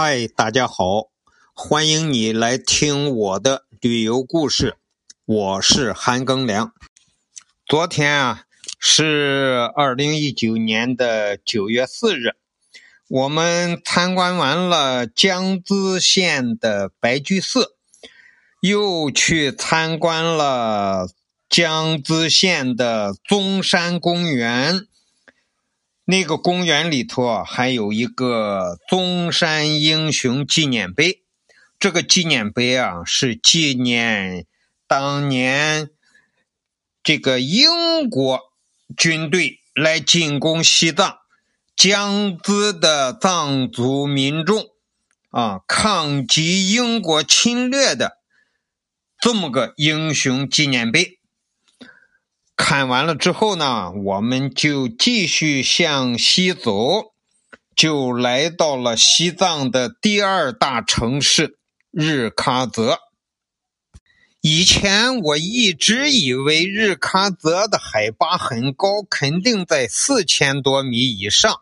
嗨，大家好，欢迎你来听我的旅游故事。我是韩庚良。昨天啊，是二零一九年的九月四日，我们参观完了江孜县的白居寺，又去参观了江孜县的中山公园。那个公园里头啊，还有一个中山英雄纪念碑。这个纪念碑啊，是纪念当年这个英国军队来进攻西藏、江孜的藏族民众啊，抗击英国侵略的这么个英雄纪念碑。看完了之后呢，我们就继续向西走，就来到了西藏的第二大城市日喀则。以前我一直以为日喀则的海拔很高，肯定在四千多米以上。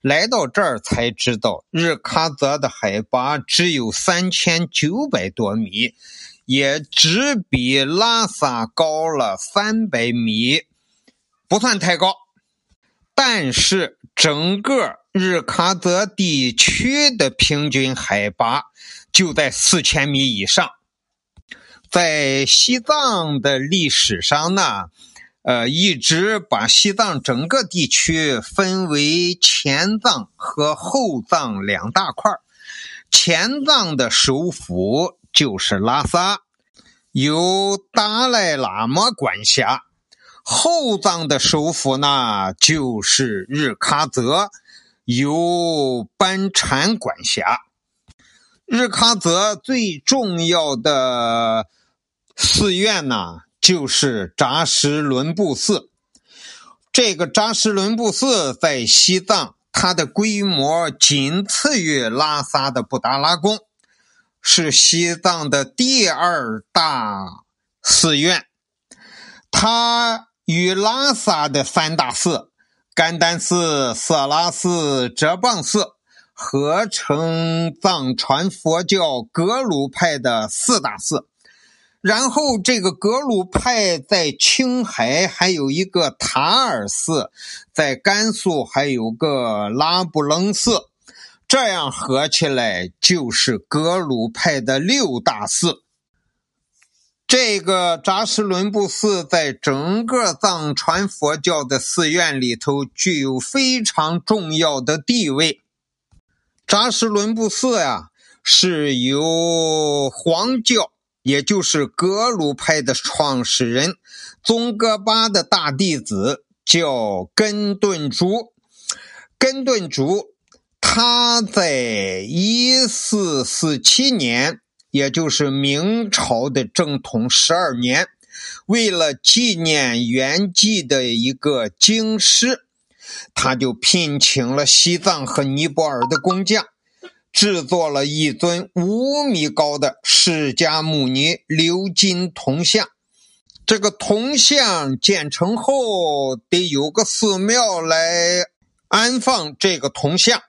来到这儿才知道，日喀则的海拔只有三千九百多米。也只比拉萨高了三百米，不算太高。但是整个日喀则地区的平均海拔就在四千米以上。在西藏的历史上呢，呃，一直把西藏整个地区分为前藏和后藏两大块前藏的首府。就是拉萨，由达赖喇嘛管辖；后藏的首府呢，就是日喀则，由班禅管辖。日喀则最重要的寺院呢，就是扎什伦布寺。这个扎什伦布寺在西藏，它的规模仅次于拉萨的布达拉宫。是西藏的第二大寺院，它与拉萨的三大寺——甘丹寺、色拉寺、哲蚌寺，合成藏传佛教格鲁派的四大寺。然后，这个格鲁派在青海还有一个塔尔寺，在甘肃还有个拉卜楞寺。这样合起来就是格鲁派的六大寺。这个扎什伦布寺在整个藏传佛教的寺院里头具有非常重要的地位。扎什伦布寺呀，是由黄教，也就是格鲁派的创始人宗喀巴的大弟子叫根顿珠，根顿珠。他在一四四七年，也就是明朝的正统十二年，为了纪念元寂的一个经师，他就聘请了西藏和尼泊尔的工匠，制作了一尊五米高的释迦牟尼鎏金铜像。这个铜像建成后，得有个寺庙来安放这个铜像。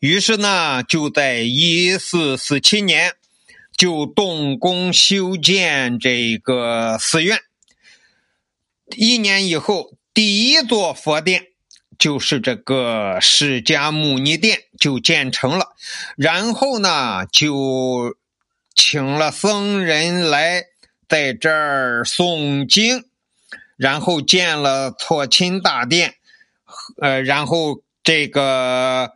于是呢，就在一四四七年，就动工修建这个寺院。一年以后，第一座佛殿就是这个释迦牟尼殿就建成了。然后呢，就请了僧人来在这儿诵经，然后建了错亲大殿，呃，然后这个。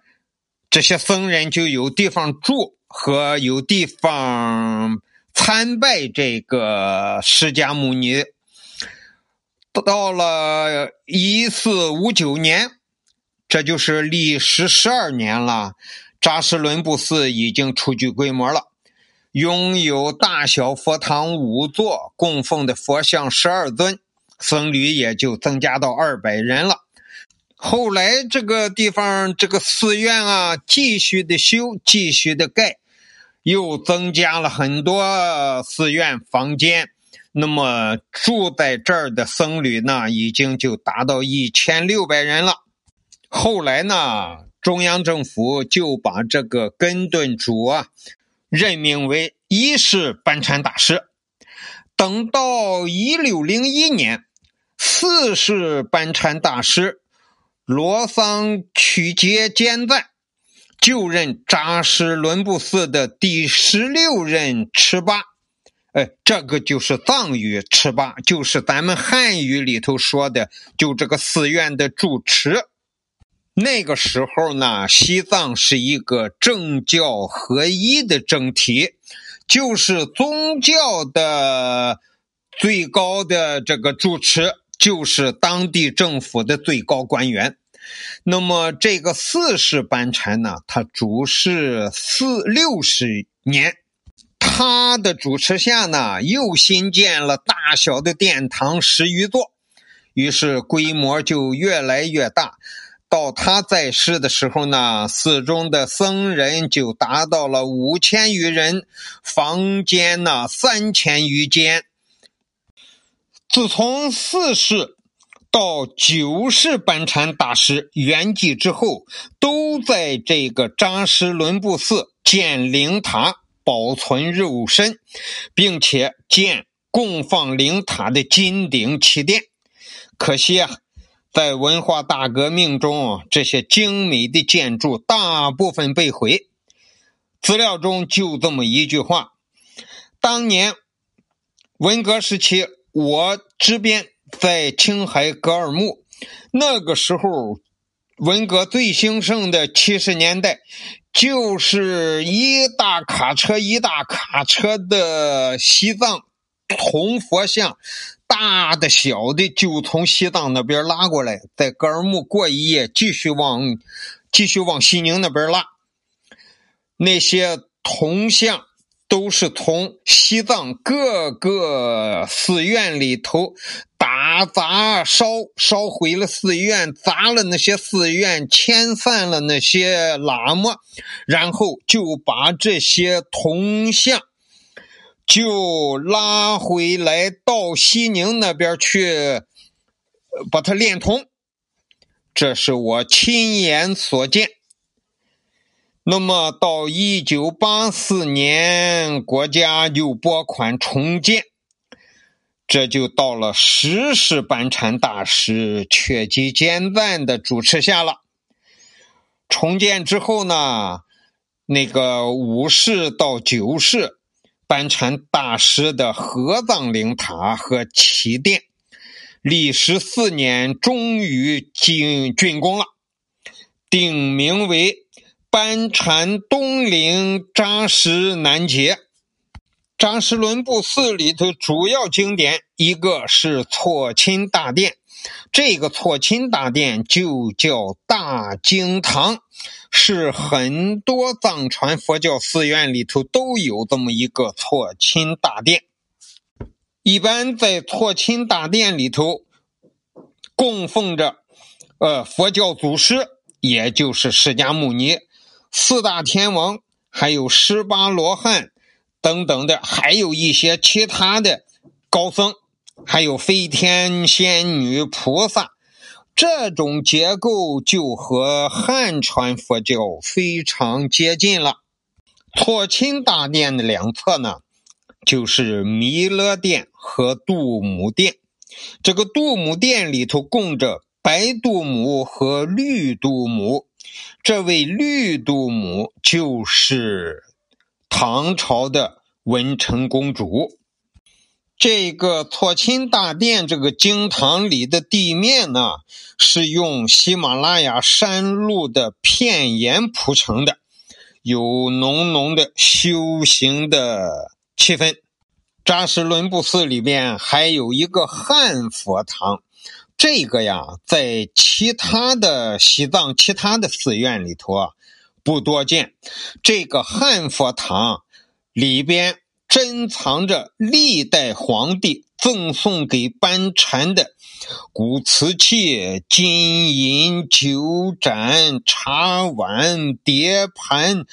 这些僧人就有地方住和有地方参拜这个释迦牟尼。到了一四五九年，这就是历时十二年了，扎什伦布寺已经初具规模了，拥有大小佛堂五座，供奉的佛像十二尊，僧侣也就增加到二百人了。后来这个地方，这个寺院啊，继续的修，继续的盖，又增加了很多寺院房间。那么住在这儿的僧侣呢，已经就达到一千六百人了。后来呢，中央政府就把这个根顿主啊任命为一世班禅大师。等到一六零一年，四世班禅大师罗桑曲杰坚赞就任扎什伦布寺的第十六任持巴。哎，这个就是藏语持巴，就是咱们汉语里头说的，就这个寺院的住持。那个时候呢，西藏是一个政教合一的政体，就是宗教的最高的这个主持就是当地政府的最高官员。那么这个四世班禅呢，他主事四六十年，他的主持下呢，又新建了大小的殿堂十余座，于是规模就越来越大。到他在世的时候呢，寺中的僧人就达到了五千余人，房间呢三千余间。自从四世到九世班禅大师圆寂之后，都在这个扎什伦布寺建灵塔，保存肉身，并且建供放灵塔的金顶起殿。可惜啊。在文化大革命中，这些精美的建筑大部分被毁。资料中就这么一句话：当年文革时期，我这边在青海格尔木，那个时候文革最兴盛的七十年代，就是一大卡车一大卡车的西藏铜佛像。大的、小的，就从西藏那边拉过来，在格尔木过一夜，继续往继续往西宁那边拉。那些铜像都是从西藏各个寺院里头打砸烧烧毁了寺院，砸了那些寺院，遣散了那些喇嘛，然后就把这些铜像。就拉回来到西宁那边去，把它炼铜，这是我亲眼所见。那么到一九八四年，国家又拨款重建，这就到了十世班禅大师确基坚赞的主持下了。重建之后呢，那个五世到九世。班禅大师的合葬灵塔和起殿，历时四年，终于竣竣工了，定名为班禅东陵扎什南杰。扎什伦布寺里头主要经典一个是错钦大殿，这个错钦大殿就叫大经堂。是很多藏传佛教寺院里头都有这么一个错钦大殿。一般在错钦大殿里头供奉着，呃，佛教祖师，也就是释迦牟尼、四大天王，还有十八罗汉等等的，还有一些其他的高僧，还有飞天仙女、菩萨。这种结构就和汉传佛教非常接近了。错钦大殿的两侧呢，就是弥勒殿和度母殿。这个度母殿里头供着白度母和绿度母。这位绿度母就是唐朝的文成公主。这个错钦大殿这个经堂里的地面呢，是用喜马拉雅山路的片岩铺成的，有浓浓的修行的气氛。扎什伦布寺里边还有一个汉佛堂，这个呀，在其他的西藏其他的寺院里头啊不多见。这个汉佛堂里边。珍藏着历代皇帝赠送给班禅的古瓷器、金银酒盏、茶碗、碟盘、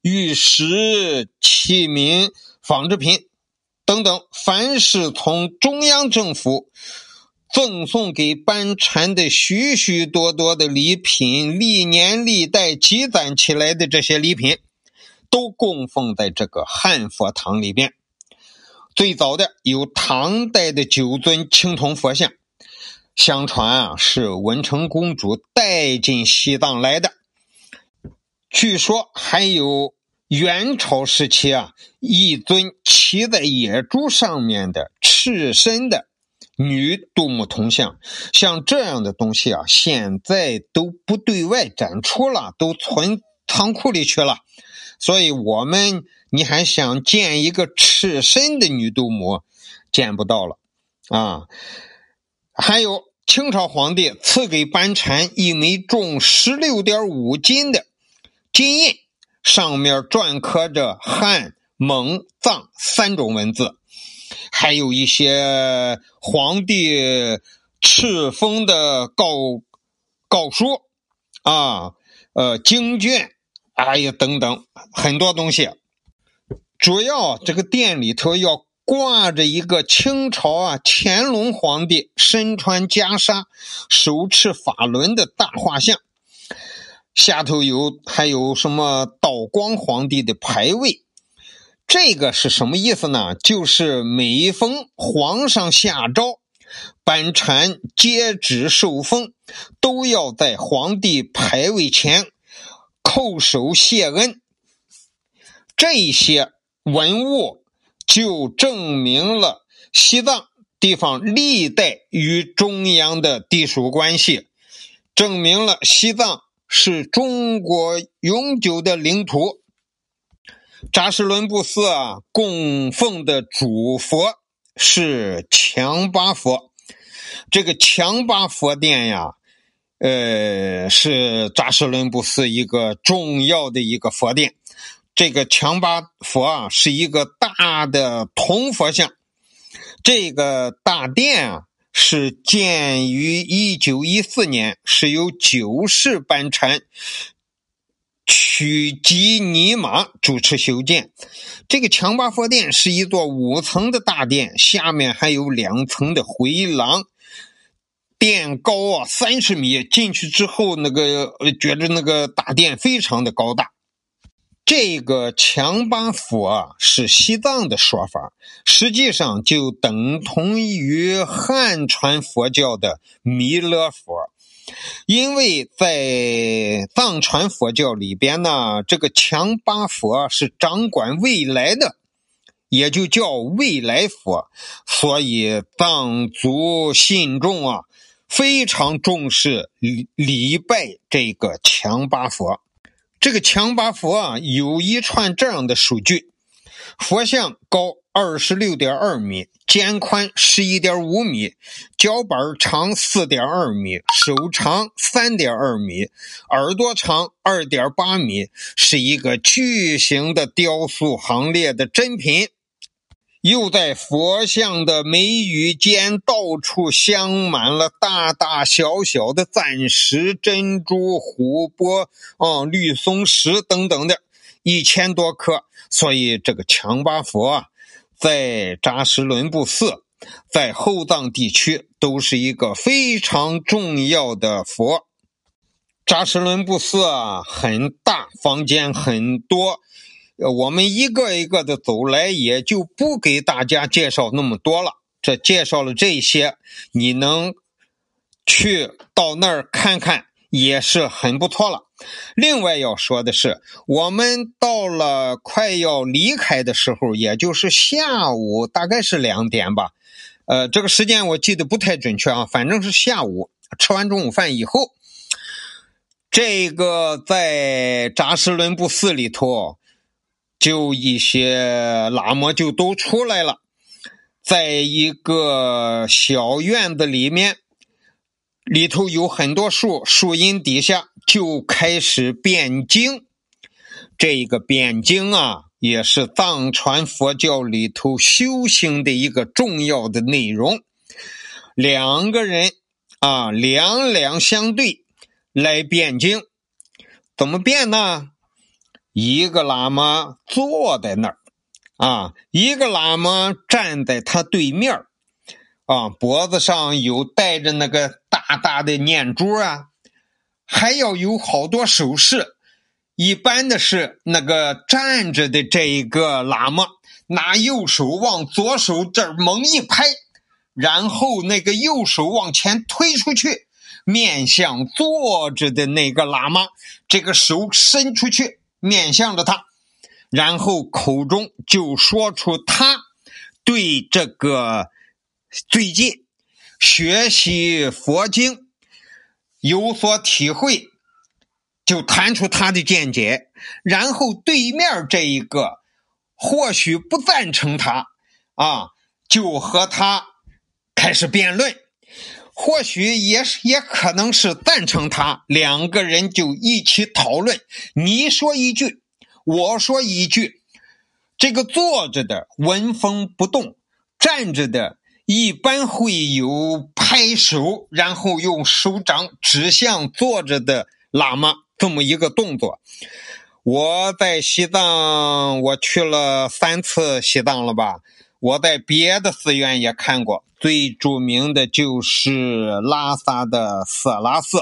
玉石器皿、纺织品等等，凡是从中央政府赠送给班禅的许许多多的礼品，历年历代积攒起来的这些礼品，都供奉在这个汉佛堂里边。最早的有唐代的九尊青铜佛像，相传啊是文成公主带进西藏来的。据说还有元朝时期啊一尊骑在野猪上面的赤身的。女杜牧铜像，像这样的东西啊，现在都不对外展出了，都存仓库里去了。所以，我们你还想见一个赤身的女杜母，见不到了啊。还有清朝皇帝赐给班禅一枚重十六点五斤的金印，上面篆刻着汉、蒙、藏三种文字。还有一些皇帝敕封的告告书啊，呃，经卷，哎呀，等等，很多东西。主要这个殿里头要挂着一个清朝啊乾隆皇帝身穿袈裟、手持法轮的大画像，下头有还有什么道光皇帝的牌位。这个是什么意思呢？就是每逢皇上下诏，班禅接旨受封，都要在皇帝牌位前叩首谢恩。这些文物就证明了西藏地方历代与中央的地属关系，证明了西藏是中国永久的领土。扎什伦布寺啊，供奉的主佛是强巴佛。这个强巴佛殿呀，呃，是扎什伦布寺一个重要的一个佛殿。这个强巴佛啊，是一个大的铜佛像。这个大殿啊，是建于一九一四年，是由九世班禅。曲吉尼玛主持修建，这个强巴佛殿是一座五层的大殿，下面还有两层的回廊，殿高啊三十米。进去之后，那个呃觉得那个大殿非常的高大。这个强巴佛啊是西藏的说法，实际上就等同于汉传佛教的弥勒佛。因为在藏传佛教里边呢，这个强巴佛是掌管未来的，也就叫未来佛，所以藏族信众啊非常重视礼礼拜这个强巴佛。这个强巴佛啊有一串这样的数据：佛像高。二十六点二米，肩宽十一点五米，脚板长四点二米，手长三点二米，耳朵长二点八米，是一个巨型的雕塑行列的珍品。又在佛像的眉宇间到处镶满了大大小小的钻石、珍珠、琥珀、啊绿松石等等的，一千多颗。所以这个强巴佛啊。在扎什伦布寺，在后藏地区都是一个非常重要的佛。扎什伦布寺啊，很大，房间很多，我们一个一个的走来，也就不给大家介绍那么多了。这介绍了这些，你能去到那儿看看。也是很不错了。另外要说的是，我们到了快要离开的时候，也就是下午，大概是两点吧。呃，这个时间我记得不太准确啊，反正是下午吃完中午饭以后，这个在扎什伦布寺里头，就一些喇嘛就都出来了，在一个小院子里面。里头有很多树，树荫底下就开始辩经。这个辩经啊，也是藏传佛教里头修行的一个重要的内容。两个人啊，两两相对来辩经，怎么辩呢？一个喇嘛坐在那儿，啊，一个喇嘛站在他对面啊，脖子上有戴着那个大大的念珠啊，还要有好多手势。一般的是那个站着的这一个喇嘛，拿右手往左手这儿猛一拍，然后那个右手往前推出去，面向坐着的那个喇嘛，这个手伸出去，面向着他，然后口中就说出他对这个最近学习佛经有所体会。就谈出他的见解，然后对面这一个或许不赞成他，啊，就和他开始辩论；或许也是也可能是赞成他，两个人就一起讨论。你说一句，我说一句，这个坐着的纹风不动，站着的一般会有拍手，然后用手掌指向坐着的喇嘛。这么一个动作，我在西藏，我去了三次西藏了吧？我在别的寺院也看过，最著名的就是拉萨的色拉寺，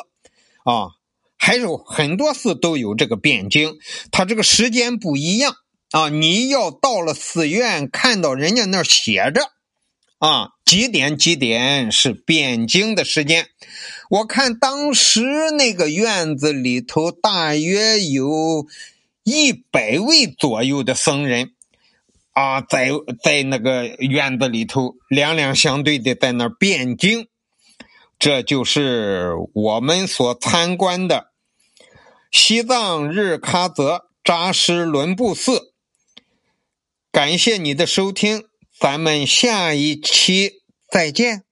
啊，还有很多寺都有这个辩经，它这个时间不一样啊，你要到了寺院看到人家那儿写着，啊。几点？几点是辩经的时间？我看当时那个院子里头大约有一百位左右的僧人啊，在在那个院子里头两两相对的在那辩经。这就是我们所参观的西藏日喀则扎什伦布寺。感谢你的收听，咱们下一期。再见。